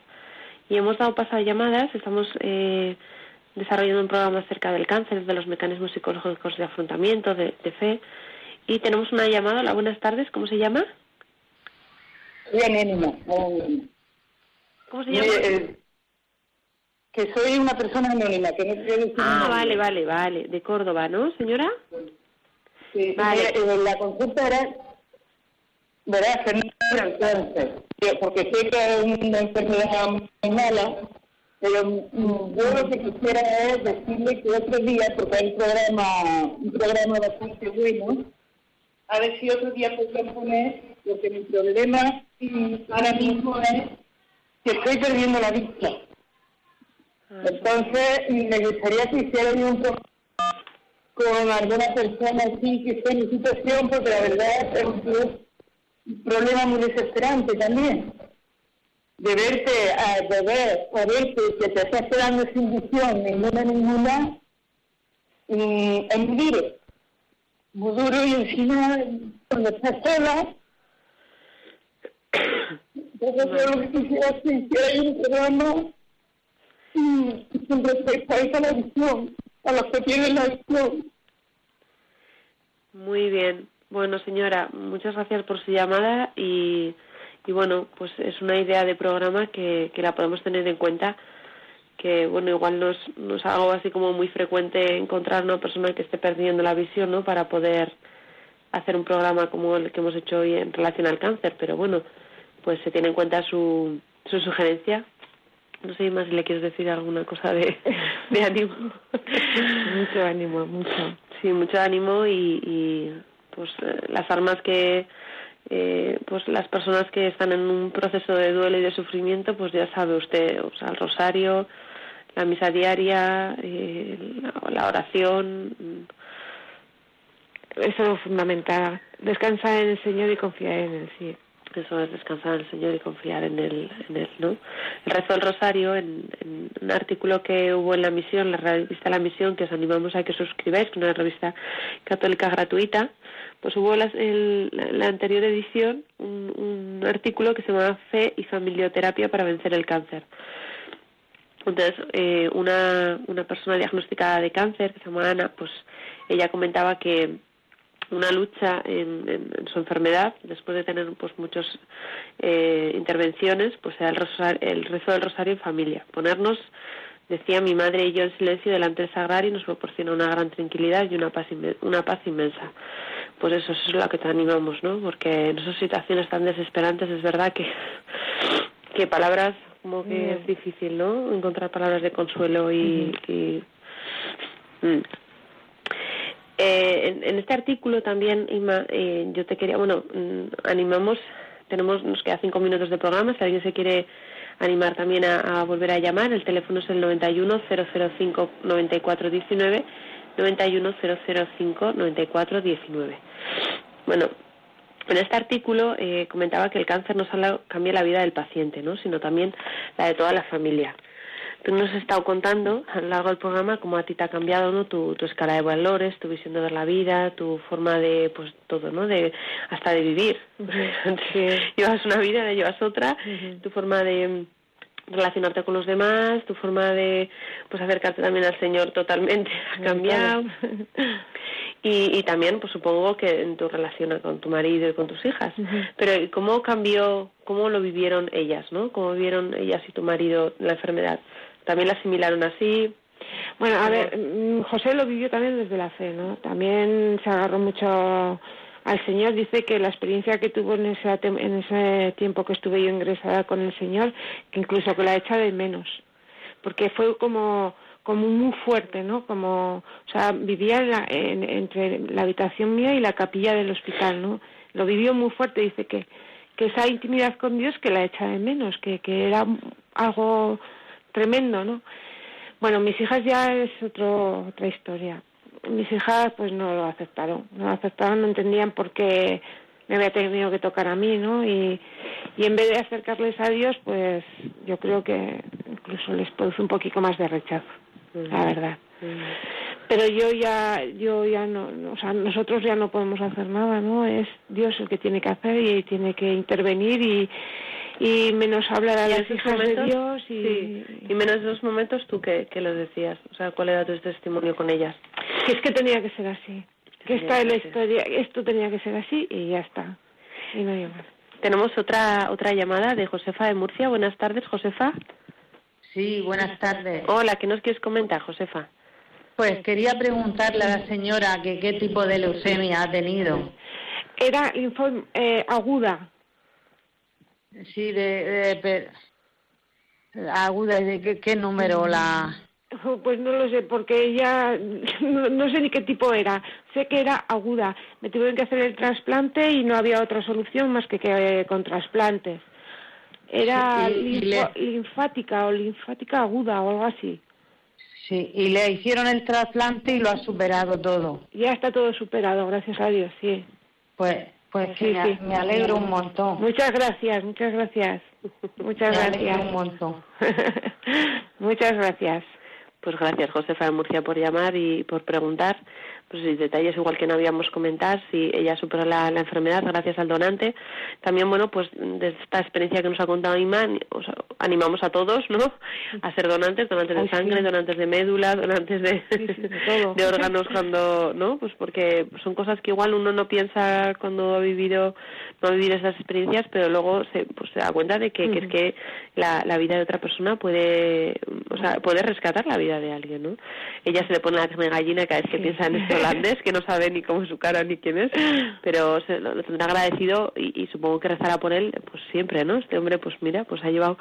Y hemos dado paso a llamadas, estamos eh, desarrollando un programa acerca del cáncer, de los mecanismos psicológicos de afrontamiento, de, de fe. Y tenemos una llamada. Hola, buenas tardes. ¿Cómo se llama? Bien, Enima. ¿Cómo se llama? eh, que soy una persona anónima, que no quiero decir Ah, vale, vale, vale. De Córdoba, ¿no, señora? Sí, Vale. eh, la consulta era, que no era el cáncer, que- porque sé que es una enfermedad muy mala, pero mm, yo lo que quisiera es decirle que otro día, porque hay un programa, un programa bastante bueno, a ver si otro día podrían poner, porque mi problema mm, ahora mismo es que estoy perdiendo la vista. Entonces, mm, me gustaría que hicieran un programa con alguna persona así que esté en mi situación, porque la verdad es un, problema muy desesperante también. De verte, a, de ver, o verte que te estás quedando sin visión, ninguna, ninguna, mm, es muy duro. Y encima, cuando estás sola, entonces lo que quisiera es que hiciera un programa mm, con respecto a la visión, a los que tienen la visión. Muy bien. Bueno, señora, muchas gracias por su llamada y, y bueno, pues es una idea de programa que, que la podemos tener en cuenta. Que bueno, igual no es, no es algo así como muy frecuente encontrar una persona que esté perdiendo la visión, ¿no? Para poder hacer un programa como el que hemos hecho hoy en relación al cáncer, pero bueno, pues se tiene en cuenta su, su sugerencia. No sé más si le quieres decir alguna cosa de, de ánimo. Mucho ánimo, mucho. Sí, mucho ánimo y, y, pues eh, las armas que eh, pues las personas que están en un proceso de duelo y de sufrimiento, pues ya sabe usted, o sea, el rosario, la misa diaria, eh, la, oración, mm, Eso es fundamental. Descansar en el Señor y confiar en Él, sí. Eso es descansar en el Señor y confiar en él, en él ¿no? El rezo del rosario, en, en un artículo que hubo en la misión, la revista La Misión, que os animamos a que suscribáis, que es una revista católica gratuita, pues hubo las- la, anterior edición un, artículo que se llama Fe y Familioterapia para vencer el cáncer. Entonces, eh, una, una persona diagnosticada de cáncer, que se llama Ana, pues ella comentaba que una lucha en, en- en su enfermedad, después de tener pues muchas eh, intervenciones, pues era el, rosa- el rezo del rosario en familia. Ponernos, decía mi madre y yo en silencio delante del sagrario nos proporciona una gran tranquilidad y una paz, inme- una paz inmensa. Pues eso, eso es lo que te animamos, ¿no? Porque en esas situaciones tan desesperantes es verdad que, que palabras como que es difícil, ¿no? Encontrar palabras de consuelo y... y- mm. Eh, en, este artículo también, Inma, eh, yo te quería, bueno, mm, animamos, tenemos, nos queda cinco minutos de programa, si alguien se quiere animar también a, a volver a llamar, el teléfono es el 91 005 94 19, 91 005 94 19. Bueno, en este artículo eh, comentaba que el cáncer no solo cambia la vida del paciente, ¿no? sino también la de toda la familia. Tú nos has estado contando a lo largo del programa cómo a ti te ha cambiado ¿no? tu, tu escala de valores, tu visión de ver la vida, tu forma de, pues todo, ¿no? De, hasta de vivir. llevas una vida, llevas otra, tu forma de relacionarte con los demás, tu forma de pues acercarte también al Señor totalmente ha cambiado. Y, y también, pues supongo que en tu relación con tu marido y con tus hijas. Pero ¿y ¿cómo cambió, cómo lo vivieron ellas, no? ¿Cómo vieron ellas y tu marido la enfermedad? ¿También la asimilaron así? Bueno, a ver, mm, José lo vivió también desde la fe, ¿no? También se agarró mucho al Señor. Dice que la experiencia que tuvo en ese, en ese tiempo que estuve yo ingresada con el Señor, que incluso que la echa de menos. Porque fue como como muy fuerte, ¿no? Como, o sea, vivía en la- en- entre la habitación mía y la capilla del hospital, ¿no? Lo vivió muy fuerte. Dice que que esa intimidad con Dios que la echa de menos, que, que era algo tremendo, ¿no? Bueno, mis hijas ya es otro, otra historia. Mis hijas pues no lo aceptaron, no lo aceptaron, no entendían por qué me había tenido que tocar a mí, ¿no? Y, y en vez de acercarles a Dios, pues yo creo que incluso les produce un poquito más de rechazo, la verdad. Pero yo ya, yo ya no, o sea, nosotros ya no podemos hacer nada, ¿no? Es Dios el que tiene que hacer y tiene que intervenir y, y menos hablar a ¿Y en las hijas de momentos? Dios y, Sí. Y menos en esos momentos, ¿tú qué, qué les decías? O sea, ¿cuál era tu testimonio con ellas? que es que tenía que ser así, que esta es la que historia, esto tenía que ser así y ya está. Y no hay más. Tenemos otra otra llamada de Josefa de Murcia. Buenas tardes, Josefa. Sí, buenas tardes. Hola, ¿qué nos quieres comentar, Josefa? Pues quería preguntarle a la señora que qué tipo de leucemia ha tenido. Era eh, aguda. Sí, de, de- pe- aguda, ¿de qué, qué número la...? Pues no lo sé, porque ella no, no sé ni qué tipo era. Sé que era aguda. Me tuvieron que hacer el trasplante y no había otra solución más que, que con trasplante. Era y le- linfática o linfática aguda o algo así. Sí, y le hicieron el trasplante y lo ha superado todo. Ya está todo superado, gracias a Dios, sí. Pues, pues Sí, me, sí. me alegro un montón. Muchas gracias, muchas gracias. Muchas Me alegro gracias. un montón. Muchas gracias. Pues gracias, Josefa de Murcia, por llamar y por preguntar. Pues detalles igual que no habíamos comentado, si ella superó la, la enfermedad gracias al donante. También, bueno, pues de esta experiencia que nos ha contado o sea, animamos a todos, ¿no? A ser donantes, donantes de sí. sangre, donantes de médula, donantes de, Sí, sí, de órganos cuando, ¿no? Pues porque son cosas que igual uno no piensa cuando ha vivido, no ha vivido esas experiencias, pero luego se, pues se da cuenta de que, que es que la, la vida de otra persona puede, o sea, puede rescatar la vida de alguien, ¿no? Ella se le pone la gallina cada vez que piensa en este holandés, que no sabe ni cómo es su cara ni quién es, pero se lo, lo tendrá agradecido y, supongo que rezará por él, pues siempre, ¿no? Este hombre, pues mira, pues ha llevado,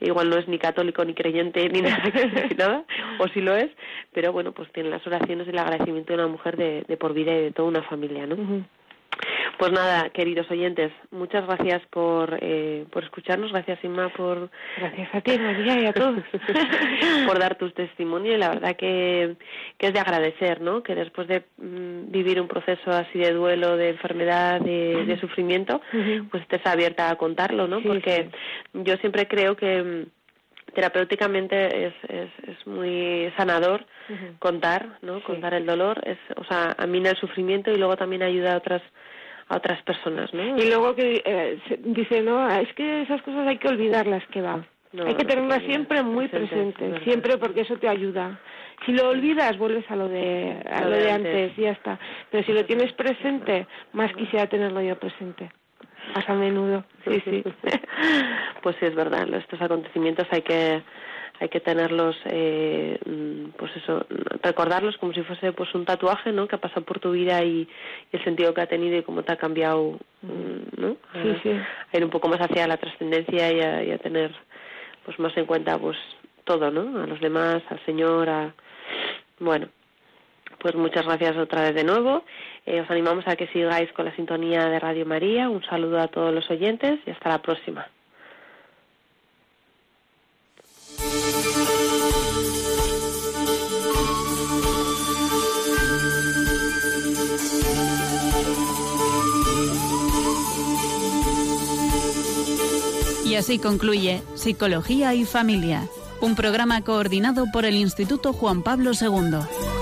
igual no es ni católico ni creyente ni nada, ni nada o si lo es, pero bueno, pues tiene las oraciones y el agradecimiento de una mujer de, de por vida y de toda una familia, ¿no? Pues nada, queridos oyentes, muchas gracias por, eh, por escucharnos, gracias Inma por, Gracias a ti, María, y a todos. por dar tu testimonio y la verdad que, que es de agradecer, ¿no? Que después de mm, vivir un proceso así de duelo, de enfermedad, de, de sufrimiento, pues estés abierta a contarlo, ¿no? Sí, Porque yo siempre creo que mm, terapéuticamente es, es, es muy sanador contar, ¿no? Contar el dolor, es, o sea, amina el sufrimiento y luego también ayuda a otras a otras personas, ¿no? Y luego que eh, dice, no, es que esas cosas hay que olvidarlas, que va. No, hay que no, tenerlas siempre muy verdad. siempre porque eso te ayuda. Si lo olvidas, vuelves a lo de, a lo de antes y ya está. Pero si lo tienes presente, más quisiera tenerlo yo presente. Más a menudo, sí, sí. pues sí es verdad estos acontecimientos hay que hay que tenerlos eh, mm, pues eso recordarlos como si fuese pues un tatuaje no que ha pasado por tu vida y, y el sentido que ha tenido y cómo te ha cambiado mm, no Sí, sí. a ir un poco más hacia la trascendencia y a, y a tener pues más en cuenta pues todo no a los demás al señor a bueno pues muchas gracias otra vez de nuevo. Eh, os animamos a que sigáis con la sintonía de Radio María. Un saludo a todos los oyentes y hasta la próxima. Y así concluye Psicología y Familia, un programa coordinado por el Instituto Juan Pablo II.